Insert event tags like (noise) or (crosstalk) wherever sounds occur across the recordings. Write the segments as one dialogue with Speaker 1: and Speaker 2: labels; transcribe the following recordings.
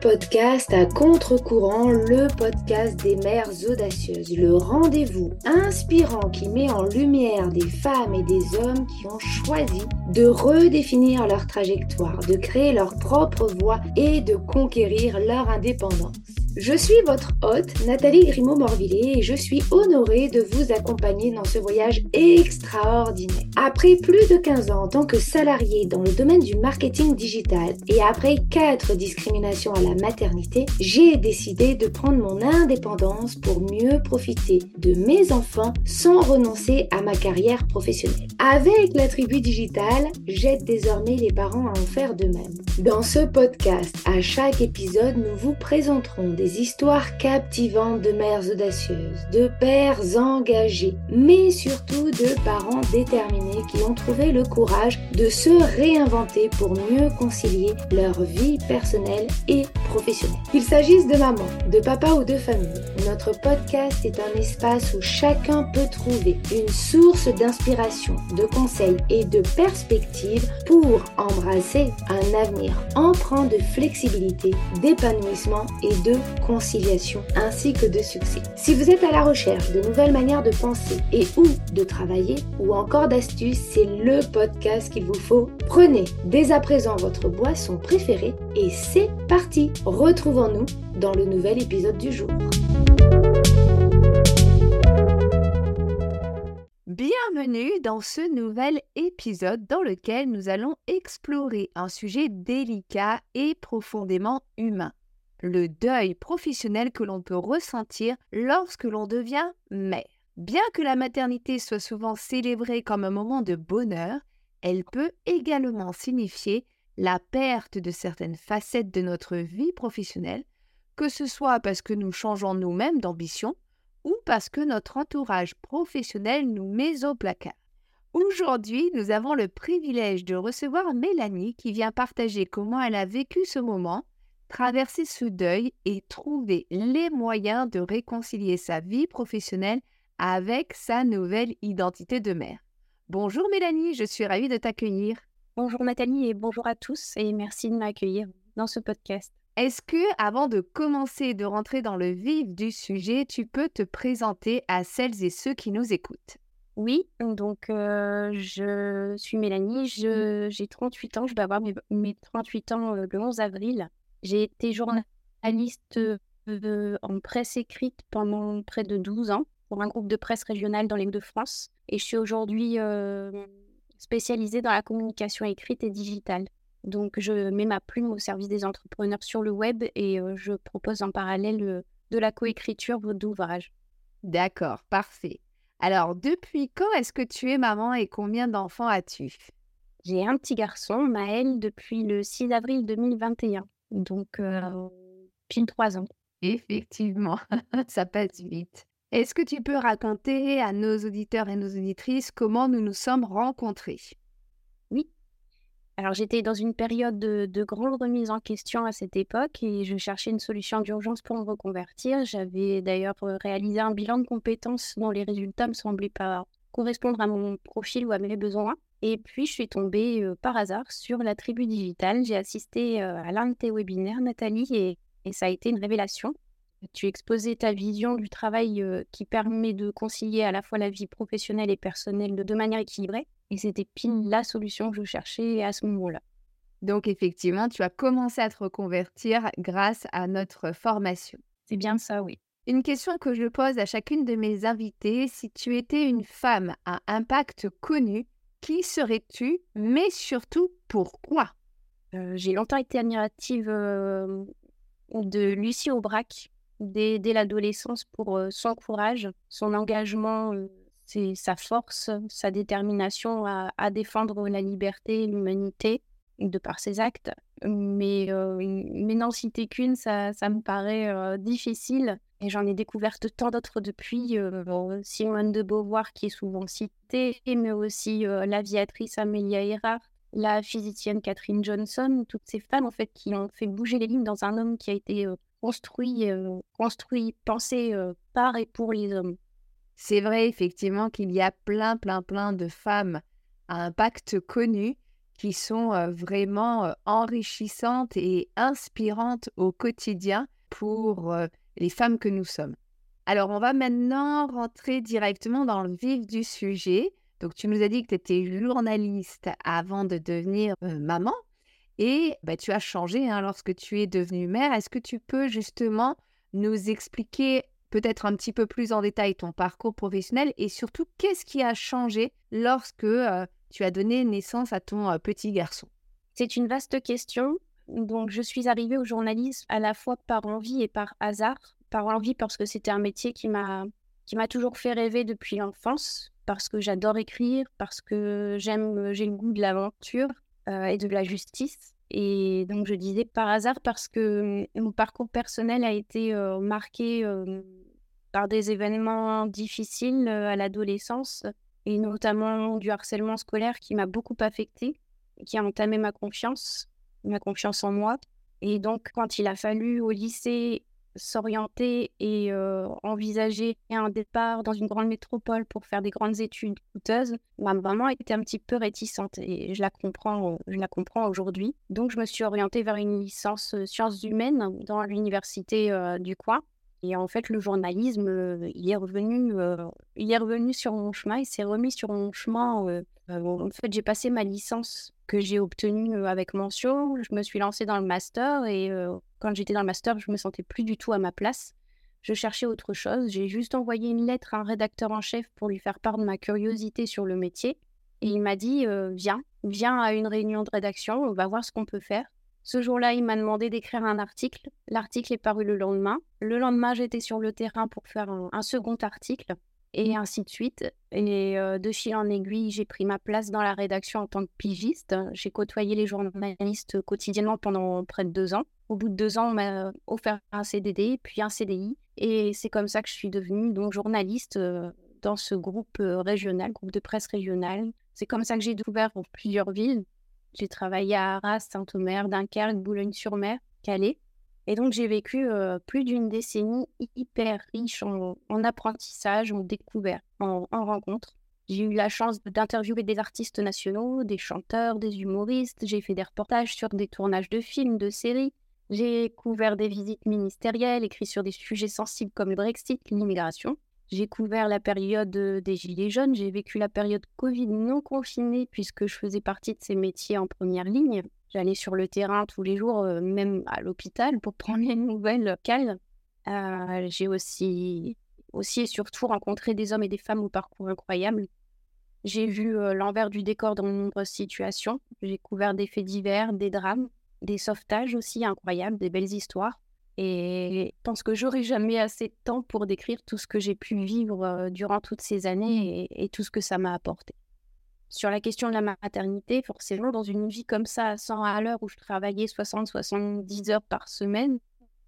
Speaker 1: Podcast à contre-courant, le podcast des mères audacieuses, le rendez-vous inspirant qui met en lumière des femmes et des hommes qui ont choisi de redéfinir leur trajectoire, de créer leur propre voie et de conquérir leur indépendance. Je suis votre hôte, Nathalie Grimaud-Morvillet, et je suis honorée de vous accompagner dans ce voyage extraordinaire. Après plus de 15 ans en tant que salariée dans le domaine du marketing digital et après 4 discriminations à la maternité, j'ai décidé de prendre mon indépendance pour mieux profiter de mes enfants sans renoncer à ma carrière professionnelle. Avec la tribu digitale, j'aide désormais les parents à en faire de même. Dans ce podcast, à chaque épisode, nous vous présenterons des histoires captivantes de mères audacieuses, de pères engagés, mais surtout de parents déterminés qui ont trouvé le courage de se réinventer pour mieux concilier leur vie personnelle et professionnelle. Qu'il s'agisse de maman, de papa ou de famille, notre podcast est un espace où chacun peut trouver une source d'inspiration, de conseils et de perspectives pour embrasser un avenir empreint de flexibilité, d'épanouissement et de conciliation ainsi que de succès. Si vous êtes à la recherche de nouvelles manières de penser et ou de travailler ou encore d'astuces, c'est le podcast qu'il vous faut. Prenez dès à présent votre boisson préférée et c'est parti. Retrouvons-nous dans le nouvel épisode du jour.
Speaker 2: Bienvenue dans ce nouvel épisode dans lequel nous allons explorer un sujet délicat et profondément humain le deuil professionnel que l'on peut ressentir lorsque l'on devient mère. Bien que la maternité soit souvent célébrée comme un moment de bonheur, elle peut également signifier la perte de certaines facettes de notre vie professionnelle, que ce soit parce que nous changeons nous-mêmes d'ambition ou parce que notre entourage professionnel nous met au placard. Aujourd'hui, nous avons le privilège de recevoir Mélanie qui vient partager comment elle a vécu ce moment traverser ce deuil et trouver les moyens de réconcilier sa vie professionnelle avec sa nouvelle identité de mère. Bonjour Mélanie, je suis ravie de t'accueillir.
Speaker 3: Bonjour Nathalie et bonjour à tous et merci de m'accueillir dans ce podcast.
Speaker 2: Est-ce que, avant de commencer de rentrer dans le vif du sujet, tu peux te présenter à celles et ceux qui nous écoutent?
Speaker 3: Oui, donc euh, je suis Mélanie, j'ai 38 ans, je vais avoir mes, 38 ans euh, le 11 avril. J'ai été journaliste euh, en presse écrite pendant près de 12 ans pour un groupe de presse régional dans les de france Et je suis aujourd'hui euh, spécialisée dans la communication écrite et digitale. Donc, je mets ma plume au service des entrepreneurs sur le web et euh, je propose en parallèle de la coécriture d'ouvrages.
Speaker 2: D'accord, parfait. Alors, depuis quand est-ce que tu es maman et combien d'enfants as-tu?
Speaker 3: J'ai un petit garçon, Maël, depuis le 6 avril 2021 donc pile trois ans.
Speaker 2: Effectivement, (laughs) ça passe vite. Est-ce que tu peux raconter à nos auditeurs et nos auditrices comment nous nous sommes rencontrés?
Speaker 3: Oui. Alors j'étais dans une période de, de, grande remise en question à cette époque et je cherchais une solution d'urgence pour me reconvertir. J'avais d'ailleurs réalisé un bilan de compétences dont les résultats ne me semblaient pas correspondre à mon profil ou à mes besoins. Et puis, je suis tombée par hasard sur la tribu digitale. J'ai assisté à l'un de tes webinaires, Nathalie, et, ça a été une révélation. Tu exposais ta vision du travail qui permet de concilier à la fois la vie professionnelle et personnelle de, de manière équilibrée. Et c'était pile mmh. la solution que je cherchais à ce moment-là.
Speaker 2: Donc, effectivement, tu as commencé à te reconvertir grâce à notre formation.
Speaker 3: C'est bien ça, oui.
Speaker 2: Une question que je pose à chacune de mes invitées, si tu étais une femme à impact connu, qui serais-tu, mais surtout pourquoi?
Speaker 3: Euh, J'ai longtemps été admirative de Lucie Aubrac dès, l'adolescence pour son courage, son engagement, sa force, sa détermination à, défendre la liberté, l'humanité de par ses actes. Mais, mais n'en citer qu'une, ça, ça me paraît difficile. Et j'en ai découvert tant d'autres depuis. Simone de Beauvoir, qui est souvent citée, mais aussi l'aviatrice Amelia Earhart, la physicienne Catherine Johnson, toutes ces femmes en fait qui ont fait bouger les lignes dans un homme qui a été construit, construit, pensé par et pour les hommes.
Speaker 2: C'est vrai effectivement qu'il y a plein, plein, plein de femmes à impact connu qui sont vraiment enrichissantes et inspirantes au quotidien pour les femmes que nous sommes. Alors, on va maintenant rentrer directement dans le vif du sujet. Donc, tu nous as dit que tu étais journaliste avant de devenir maman et bah, tu as changé hein, lorsque tu es devenue mère. Est-ce que tu peux justement nous expliquer peut-être un petit peu plus en détail ton parcours professionnel et surtout qu'est-ce qui a changé lorsque tu as donné naissance à ton petit garçon?
Speaker 3: C'est une vaste question. Donc, je suis arrivée au journalisme à la fois par envie et par hasard. Par envie parce que c'était un métier qui m'a qui m'a toujours fait rêver depuis l'enfance, parce que j'adore écrire, parce que j'aime, j'ai le goût de l'aventure et de la justice. Et donc, je disais par hasard parce que mon parcours personnel a été marqué par des événements difficiles à l'adolescence et notamment du harcèlement scolaire qui m'a beaucoup affectée, qui a entamé ma confiance, ma confiance en moi. Et donc, quand il a fallu au lycée s'orienter et envisager un départ dans une grande métropole pour faire des grandes études coûteuses, ma maman était un petit peu réticente et je la comprends, je la comprends aujourd'hui. Donc je me suis orientée vers une licence sciences humaines dans l'université du coin. Et en fait, le journalisme, il est revenu, il est revenu sur mon chemin, il s'est remis sur mon chemin. En fait, j'ai passé ma licence que j'ai obtenue avec mention. Je me suis lancée dans le master et quand j'étais dans le master, je me sentais plus du tout à ma place. Je cherchais autre chose. J'ai juste envoyé une lettre à un rédacteur en chef pour lui faire part de ma curiosité sur le métier. Et il m'a dit Viens, viens à une réunion de rédaction, on va voir ce qu'on peut faire. Ce jour-là, il m'a demandé d'écrire un article. L'article est paru le lendemain. Le lendemain, j'étais sur le terrain pour faire un, second article et ainsi de suite. Et de fil en aiguille, j'ai pris ma place dans la rédaction en tant que pigiste. J'ai côtoyé les journalistes quotidiennement pendant près de deux ans. Au bout de deux ans, on m'a offert un CDD, puis un CDI. Et c'est comme ça que je suis devenue donc journaliste dans ce groupe régional, groupe de presse régional. C'est comme ça que j'ai découvert plusieurs villes. J'ai travaillé à Arras, Saint-Omer, Dunkerque, Boulogne-sur-Mer, Calais. Et donc, j'ai vécu plus d'une décennie hyper riche en, apprentissage, en découverte, en, en rencontres. J'ai eu la chance d'interviewer des artistes nationaux, des chanteurs, des humoristes. J'ai fait des reportages sur des tournages de films, de séries. J'ai couvert des visites ministérielles, écrit sur des sujets sensibles comme le Brexit, l'immigration. J'ai couvert la période des Gilets jaunes, j'ai vécu la période Covid non confinée puisque je faisais partie de ces métiers en première ligne. J'allais sur le terrain tous les jours, même à l'hôpital, pour (laughs) prendre les nouvelles locales. j'ai aussi, aussi et surtout rencontré des hommes et des femmes au parcours incroyable. J'ai vu l'envers du décor dans de nombreuses situations. J'ai couvert des faits divers, des drames, des sauvetages aussi incroyables, des belles histoires. Et je pense que j'aurai jamais assez de temps pour décrire tout ce que j'ai pu vivre durant toutes ces années et, tout ce que ça m'a apporté. Sur la question de la maternité, forcément, dans une vie comme ça, à 100 à l'heure, où je travaillais 60-70 heures par semaine,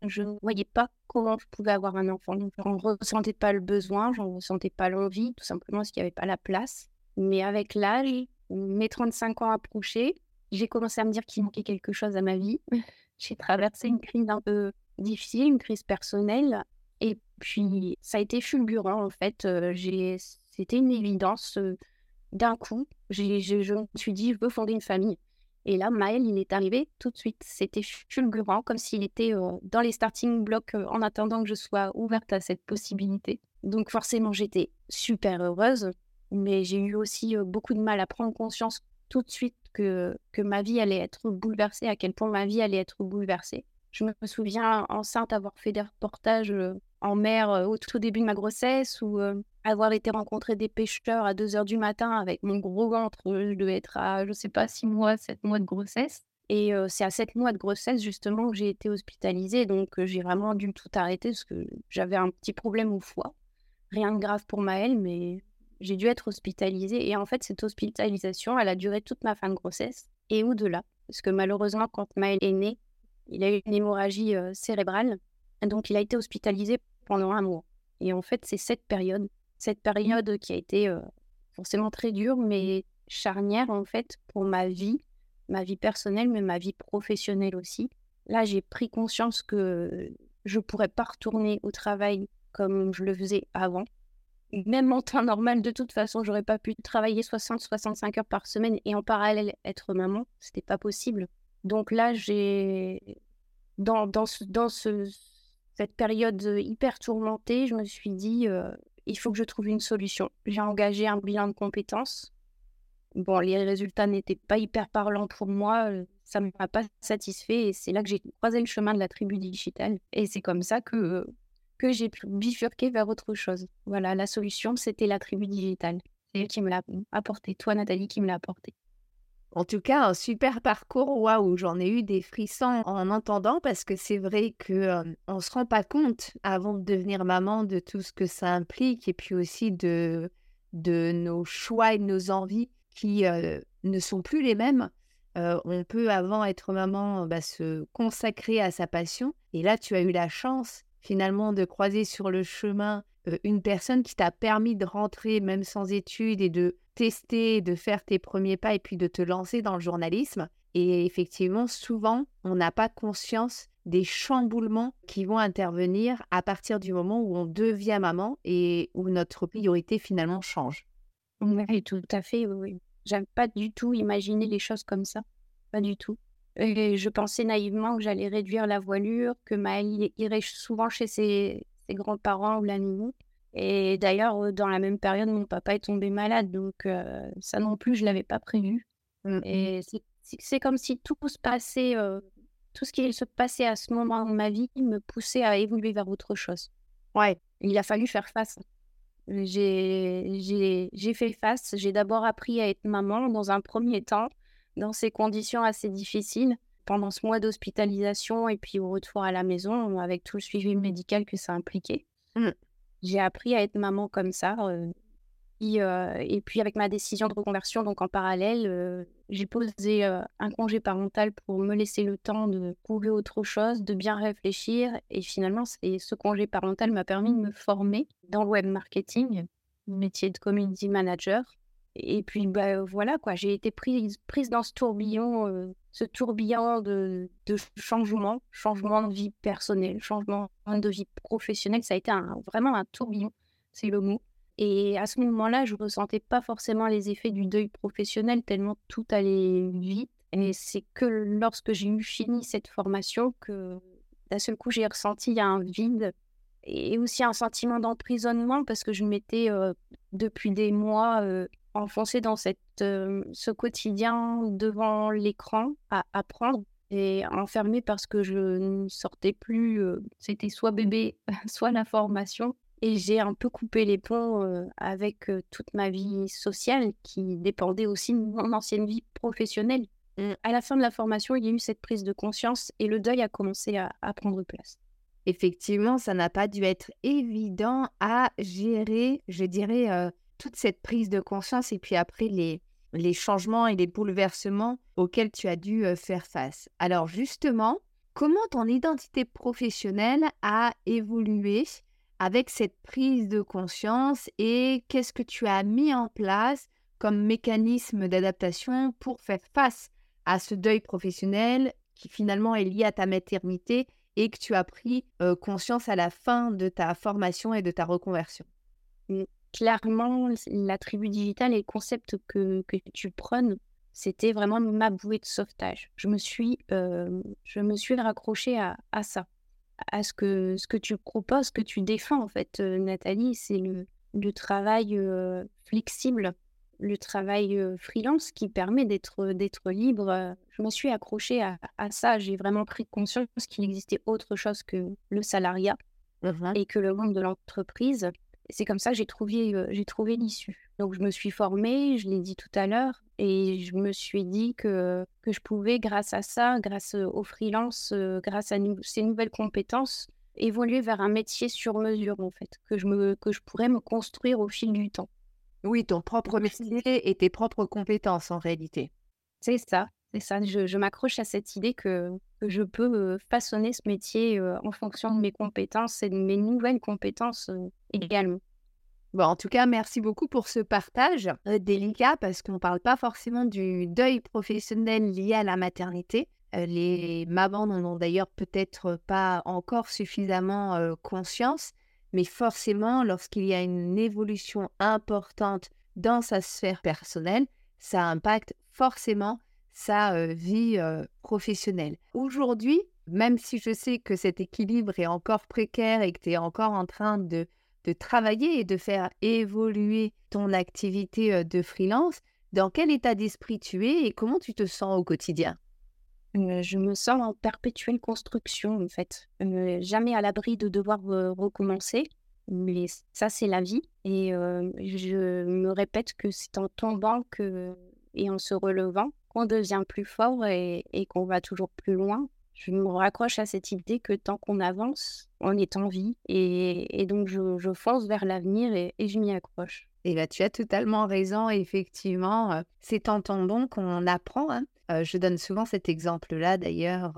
Speaker 3: je ne voyais pas comment je pouvais avoir un enfant. Je n'en ressentais pas le besoin, je n'en ressentais pas l'envie, tout simplement parce qu'il n'y avait pas la place. Mais avec l'âge, mes 35 ans approchaient, j'ai commencé à me dire qu'il manquait quelque chose à ma vie. (laughs) j'ai traversé une crise un peu difficile, une crise personnelle. Et puis, ça a été fulgurant, en fait. C'était une évidence. D'un coup, je me suis dit, je veux fonder une famille. Et là, Maël, il est arrivé tout de suite. C'était fulgurant, comme s'il était dans les starting blocks en attendant que je sois ouverte à cette possibilité. Donc forcément, j'étais super heureuse, mais j'ai eu aussi beaucoup de mal à prendre conscience tout de suite que, que ma vie allait être bouleversée, à quel point ma vie allait être bouleversée. Je me souviens enceinte avoir fait des reportages en mer au tout début de ma grossesse ou avoir été rencontrer des pêcheurs à 2 heures du matin avec mon gros ventre. Je devais être à, je sais pas, 6 mois, 7 mois de grossesse. Et c'est à 7 mois de grossesse, justement, que j'ai été hospitalisée. Donc, j'ai vraiment dû tout arrêter parce que j'avais un petit problème au foie. Rien de grave pour Maëlle, mais j'ai dû être hospitalisée. Et en fait, cette hospitalisation, elle a duré toute ma fin de grossesse et au-delà. Parce que malheureusement, quand Maëlle est née, il a eu une hémorragie cérébrale. Donc, il a été hospitalisé pendant un mois. Et en fait, c'est cette période, cette période qui a été forcément très dure, mais charnière, en fait, pour ma vie, ma vie personnelle, mais ma vie professionnelle aussi. Là, j'ai pris conscience que je ne pourrais pas retourner au travail comme je le faisais avant. même en temps normal, de toute façon, j'aurais pas pu travailler 60-65 heures par semaine et en parallèle être maman. C'était pas possible. Donc là, j'ai dans, dans ce, cette période hyper tourmentée, je me suis dit, il faut que je trouve une solution. J'ai engagé un bilan de compétences. Bon, les résultats n'étaient pas hyper parlants pour moi. Ça ne m'a pas satisfait et c'est là que j'ai croisé le chemin de la tribu digitale. Et c'est comme ça que que j'ai pu bifurquer vers autre chose. Voilà, la solution, c'était la tribu digitale. C'est elle qui me l'a apporté. Toi, Nathalie, qui me l'a apporté.
Speaker 2: En tout cas, un super parcours. Waouh, j'en ai eu des frissons en entendant parce que c'est vrai que euh, on se rend pas compte avant de devenir maman de tout ce que ça implique et puis aussi de de nos choix et de nos envies qui ne sont plus les mêmes. On peut avant être maman bah, se consacrer à sa passion et là tu as eu la chance finalement de croiser sur le chemin une personne qui t'a permis de rentrer même sans études et de tester, de faire tes premiers pas et puis de te lancer dans le journalisme. Et effectivement, souvent, on n'a pas conscience des chamboulements qui vont intervenir à partir du moment où on devient maman et où notre priorité finalement change.
Speaker 3: Oui, tout à fait, oui. J'aime pas du tout imaginer les choses comme ça. Pas du tout. Et je pensais naïvement que j'allais réduire la voilure, que Maëlle irait souvent chez ses, grands-parents ou la nounou. Et d'ailleurs, dans la même période, mon papa est tombé malade, donc ça non plus, je l'avais pas prévu. Mmh Et c'est comme si tout se passait, tout ce qui se passait à ce moment de ma vie me poussait à évoluer vers autre chose. Ouais, il a fallu faire face. J'ai fait face. J'ai d'abord appris à être maman dans un premier temps dans ces conditions assez difficiles pendant ce mois d'hospitalisation et puis au retour à la maison avec tout le suivi médical que ça impliquait. Mmh. J'ai appris à être maman comme ça. Et, puis avec ma décision de reconversion, donc en parallèle, j'ai posé un congé parental pour me laisser le temps de prouver autre chose, de bien réfléchir. Et finalement, ce congé parental m'a permis de me former dans le web marketing, métier de community manager. Et puis bah, voilà quoi, j'ai été prise, prise dans ce tourbillon, ce tourbillon de, de changement, changement de vie personnelle, changement de vie professionnelle. Ça a été vraiment un tourbillon, c'est le mot. Et à ce moment-là, je ne ressentais pas forcément les effets du deuil professionnel tellement tout allait vite. Et c'est que lorsque j'ai eu fini cette formation que d'un seul coup j'ai ressenti un vide et aussi un sentiment d'emprisonnement parce que je m'étais euh, depuis des mois euh, enfoncée dans cette, euh, ce quotidien devant l'écran à apprendre et enfermée parce que je ne sortais plus. Euh, c'était soit bébé, (laughs) soit la formation. Et j'ai un peu coupé les ponts euh, avec toute ma vie sociale qui dépendait aussi de mon ancienne vie professionnelle. À la fin de la formation, il y a eu cette prise de conscience et le deuil a commencé à prendre place.
Speaker 2: Effectivement, ça n'a pas dû être évident à gérer, je dirais, toute cette prise de conscience et puis après les, les changements et les bouleversements auxquels tu as dû faire face. Alors justement, comment ton identité professionnelle a évolué avec cette prise de conscience et qu'est-ce que tu as mis en place comme mécanisme d'adaptation pour faire face à ce deuil professionnel qui finalement est lié à ta maternité et que tu as pris conscience à la fin de ta formation et de ta reconversion?
Speaker 3: Mmh clairement, la tribu digitale et le concept que, que tu prônes, c'était vraiment ma bouée de sauvetage. Je me suis, euh, je me suis raccrochée à, à, ça, à ce que, ce que tu proposes, ce que tu défends, en fait, euh, Nathalie, c'est le, le, travail euh, flexible, le travail freelance qui permet d'être, d'être libre. Je me suis accrochée à, à ça. J'ai vraiment pris conscience qu'il existait autre chose que le salariat mmh et que le monde de l'entreprise c'est comme ça que j'ai trouvé, j'ai trouvé l'issue. Donc je me suis formée, je l'ai dit tout à l'heure, et je me suis dit que, que je pouvais, grâce à ça, grâce au freelance, grâce à ces nouvelles compétences, évoluer vers un métier sur mesure, en fait, que je, me, que je pourrais me construire au fil du temps.
Speaker 2: Oui, ton propre métier et tes propres compétences, en réalité.
Speaker 3: C'est ça, c'est ça. Je, m'accroche à cette idée que, je peux façonner ce métier en fonction de mes compétences et de mes nouvelles compétences également.
Speaker 2: Bon, en tout cas, merci beaucoup pour ce partage délicat parce qu'on ne parle pas forcément du deuil professionnel lié à la maternité. les mamans n'en ont d'ailleurs peut-être pas encore suffisamment conscience, mais forcément, lorsqu'il y a une évolution importante dans sa sphère personnelle, ça impacte forcément sa vie professionnelle. Aujourd'hui, même si je sais que cet équilibre est encore précaire et que tu es encore en train de, de travailler et de faire évoluer ton activité de freelance, dans quel état d'esprit tu es et comment tu te sens au quotidien?
Speaker 3: Je me sens en perpétuelle construction, en fait. jamais à l'abri de devoir recommencer. Mais ça, c'est la vie. Et je me répète que c'est en tombant que, et en se relevant qu'on devient plus fort et, qu'on va toujours plus loin. Je me raccroche à cette idée que tant qu'on avance, on est en vie. Et, donc, je, fonce vers l'avenir et, je m'y accroche.
Speaker 2: Et là, tu as totalement raison. Effectivement, c'est en tombant qu'on apprend. Hein je donne souvent cet exemple-là d'ailleurs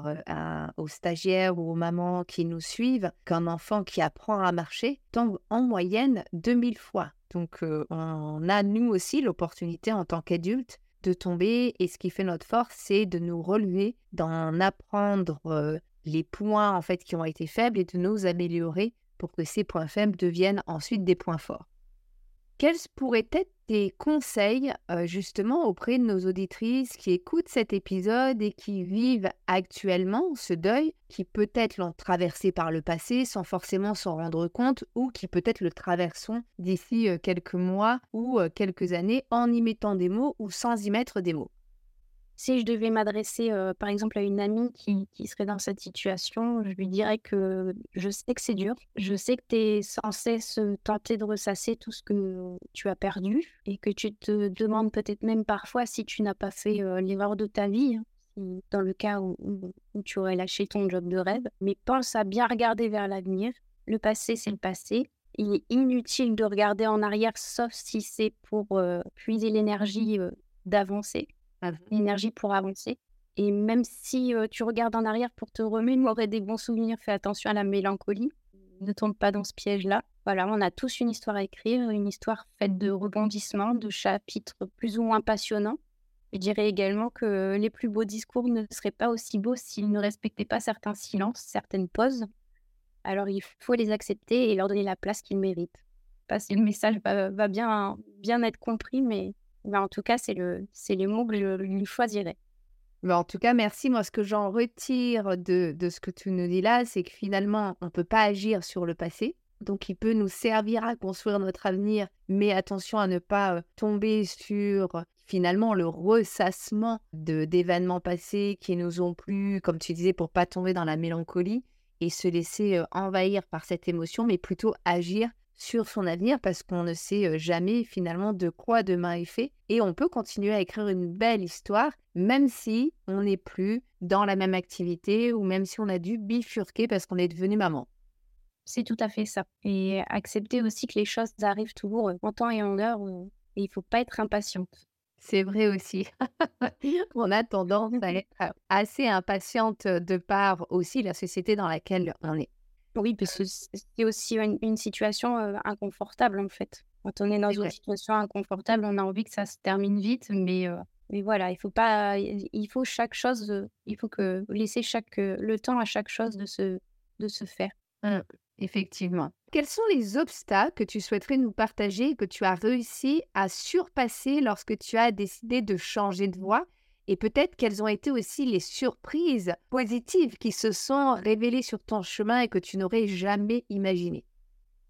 Speaker 2: aux stagiaires ou aux mamans qui nous suivent, qu'un enfant qui apprend à marcher tombe en moyenne 2000 fois. Donc on a nous aussi l'opportunité en tant qu'adultes de tomber et ce qui fait notre force, c'est de nous relever, d'en apprendre les points en fait qui ont été faibles et de nous améliorer pour que ces points faibles deviennent ensuite des points forts. Quels pourraient être tes conseils justement auprès de nos auditrices qui écoutent cet épisode et qui vivent actuellement ce deuil, qui peut-être l'ont traversé par le passé sans forcément s'en rendre compte ou qui peut-être le traversons d'ici quelques mois ou quelques années en y mettant des mots ou sans y mettre des mots
Speaker 3: si je devais m'adresser, par exemple, à une amie qui, serait dans cette situation, je lui dirais que je sais que c'est dur. Je sais que tu es sans cesse tenter de ressasser tout ce que tu as perdu et que tu te demandes peut-être même parfois si tu n'as pas fait l'erreur de ta vie, hein, dans le cas où, tu aurais lâché ton job de rêve. Mais pense à bien regarder vers l'avenir. Le passé, c'est le passé. Il est inutile de regarder en arrière, sauf si c'est pour puiser l'énergie d'avancer l'énergie pour avancer. Et même si tu regardes en arrière pour te remémorer des bons souvenirs, fais attention à la mélancolie. Ne tombe pas dans ce piège-là. Voilà, on a tous une histoire à écrire, une histoire faite de rebondissements, de chapitres plus ou moins passionnants. Je dirais également que les plus beaux discours ne seraient pas aussi beaux s'ils ne respectaient pas certains silences, certaines pauses. Alors il faut les accepter et leur donner la place qu'ils méritent. Pas si le message va, bien, bien être compris, mais bah, en tout cas, c'est le, c'est les mots que je choisirais.
Speaker 2: Bah, en tout cas, merci. Moi, ce que j'en retire de, de ce que tu nous dis là, c'est que finalement, on ne peut pas agir sur le passé. Donc, il peut nous servir à construire notre avenir, mais attention à ne pas tomber sur finalement le ressassement de, d'événements passés qui nous ont plu, comme tu disais, pour pas tomber dans la mélancolie et se laisser envahir par cette émotion, mais plutôt agir sur son avenir parce qu'on ne sait jamais finalement de quoi demain est fait et on peut continuer à écrire une belle histoire même si on n'est plus dans la même activité ou même si on a dû bifurquer parce qu'on est devenu maman.
Speaker 3: C'est tout à fait ça. Et accepter aussi que les choses arrivent toujours en temps et en heure et il faut pas être impatiente.
Speaker 2: C'est vrai aussi. on a tendance à être assez impatiente de par aussi la société dans laquelle on est.
Speaker 3: Oui, parce que c'est aussi une, situation inconfortable en fait. Quand on est dans une situation inconfortable, on a envie que ça se termine vite, mais, mais voilà, il faut pas, il faut chaque chose, il faut que laisser chaque le temps à chaque chose de se de se faire.
Speaker 2: Mmh, effectivement. Quels sont les obstacles que tu souhaiterais nous partager et que tu as réussi à surpasser lorsque tu as décidé de changer de voie? Et peut-être quelles ont été aussi les surprises positives qui se sont révélées sur ton chemin et que tu n'aurais jamais imaginé.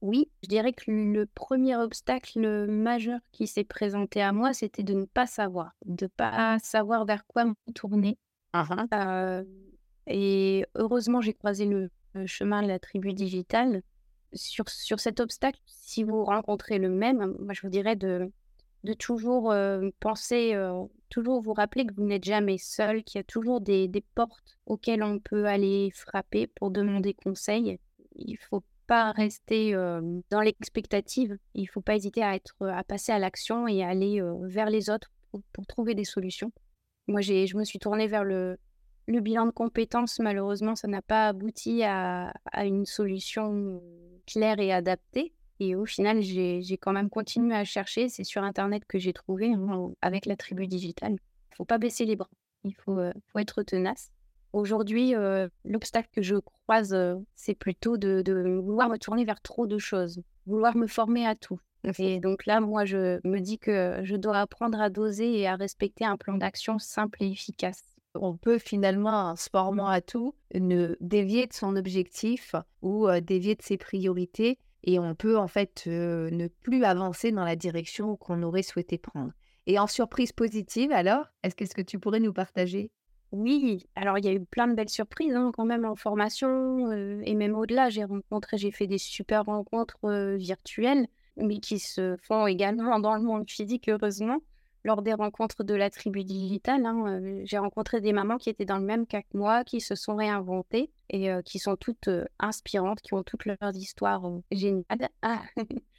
Speaker 3: Oui, je dirais que le premier obstacle majeur qui s'est présenté à moi, c'était de ne pas savoir, de ne pas savoir vers quoi me tourner. Ah ah. Euh, et heureusement, j'ai croisé le, chemin de la tribu digitale. Sur, sur cet obstacle, si vous rencontrez le même, moi je vous dirais de, de toujours penser, toujours vous rappeler que vous n'êtes jamais seul, qu'il y a toujours des, portes auxquelles on peut aller frapper pour demander conseil. Il ne faut pas rester dans l'expectative. Il ne faut pas hésiter à, être, passer à l'action et à aller vers les autres pour, trouver des solutions. Moi, je me suis tournée vers le, bilan de compétences. Malheureusement, ça n'a pas abouti à, à une solution claire et adaptée. Et au final, j'ai quand même continué à chercher. C'est sur Internet que j'ai trouvé, hein, avec la tribu digitale. Il ne faut pas baisser les bras. Il faut, euh, faut être tenace. Aujourd'hui, l'obstacle que je croise, c'est plutôt de, vouloir me tourner vers trop de choses, vouloir me former à tout. Et donc là, moi, je me dis que je dois apprendre à doser et à respecter un plan d'action simple et efficace.
Speaker 2: On peut finalement, en se formant à tout, ne dévier de son objectif ou dévier de ses priorités et on peut en fait ne plus avancer dans la direction qu'on aurait souhaité prendre. Et en surprise positive, alors, est-ce que, tu pourrais nous partager?
Speaker 3: Oui, alors il y a eu plein de belles surprises hein, quand même en formation et même au-delà. J'ai rencontré, j'ai fait des super rencontres virtuelles, mais qui se font également dans le monde physique, heureusement lors des rencontres de la tribu digitale. Hein, j'ai rencontré des mamans qui étaient dans le même cas que moi, qui se sont réinventées et qui sont toutes inspirantes, qui ont toutes leurs histoires géniales. Ah. (laughs)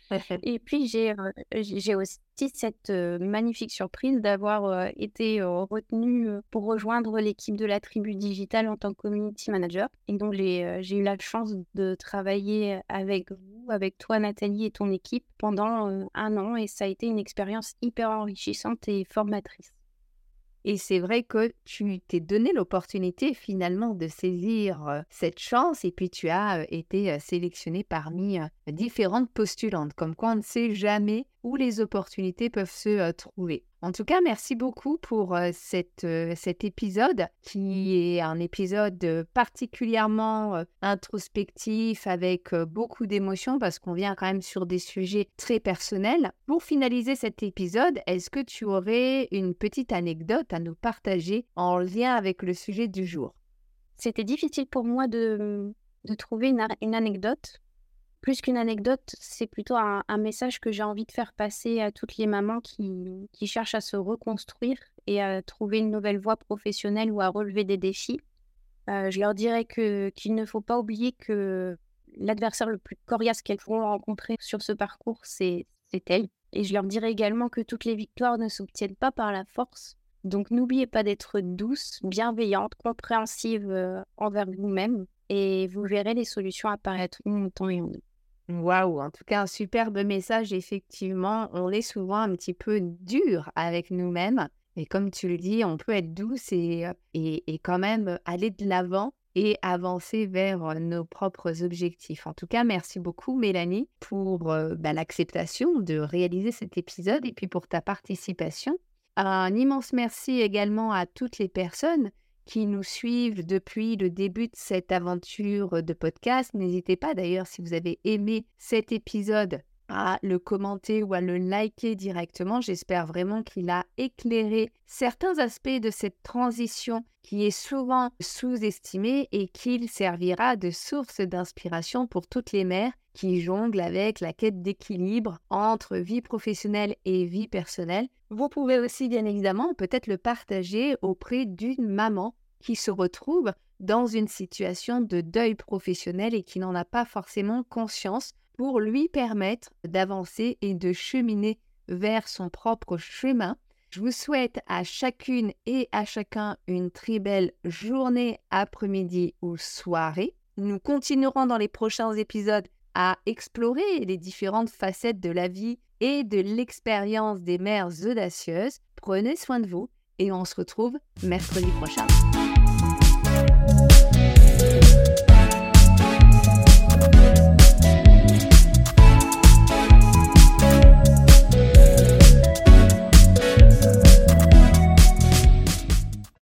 Speaker 3: et puis, j'ai j'ai aussi cette magnifique surprise d'avoir été retenue pour rejoindre l'équipe de la tribu digitale en tant que community manager. Et donc, j'ai eu la chance de travailler avec vous, avec toi, Nathalie, et ton équipe pendant un an. Et ça a été une expérience hyper enrichissante et formatrice.
Speaker 2: Et c'est vrai que tu t'es donné l'opportunité finalement de saisir cette chance et puis tu as été sélectionné parmi différentes postulantes, comme quoi on ne sait jamais où les opportunités peuvent se trouver. En tout cas, merci beaucoup pour cette, cet épisode qui est un épisode particulièrement introspectif avec beaucoup d'émotions parce qu'on vient quand même sur des sujets très personnels. Pour finaliser cet épisode, est-ce que tu aurais une petite anecdote à nous partager en lien avec le sujet du jour?
Speaker 3: C'était difficile pour moi de, de trouver une, une anecdote plus qu'une anecdote, c'est plutôt un, message que j'ai envie de faire passer à toutes les mamans qui, cherchent à se reconstruire et à trouver une nouvelle voie professionnelle ou à relever des défis. Euh, je leur dirais que, qu'il ne faut pas oublier que l'adversaire le plus coriace qu'elles pourront rencontrer sur ce parcours, c'est, c'est elle. Et je leur dirais également que toutes les victoires ne s'obtiennent pas par la force. Donc n'oubliez pas d'être douce, bienveillante, compréhensive euh, envers vous-même et vous verrez les solutions apparaître en temps et en heure.
Speaker 2: Waouh, en tout cas, un superbe message. Effectivement, on est souvent un petit peu dur avec nous-mêmes. Et comme tu le dis, on peut être douce et, et, quand même aller de l'avant et avancer vers nos propres objectifs. En tout cas, merci beaucoup, Mélanie, pour bah, l'acceptation de réaliser cet épisode et puis pour ta participation. Un immense merci également à toutes les personnes qui nous suivent depuis le début de cette aventure de podcast. N'hésitez pas d'ailleurs si vous avez aimé cet épisode à le commenter ou à le liker directement. J'espère vraiment qu'il a éclairé certains aspects de cette transition qui est souvent sous-estimée et qu'il servira de source d'inspiration pour toutes les mères qui jonglent avec la quête d'équilibre entre vie professionnelle et vie personnelle. Vous pouvez aussi bien évidemment peut-être le partager auprès d'une maman qui se retrouve dans une situation de deuil professionnel et qui n'en a pas forcément conscience pour lui permettre d'avancer et de cheminer vers son propre chemin. Je vous souhaite à chacune et à chacun une très belle journée, après-midi ou soirée. Nous continuerons dans les prochains épisodes à explorer les différentes facettes de la vie et de l'expérience des mères audacieuses. Prenez soin de vous et on se retrouve mercredi prochain.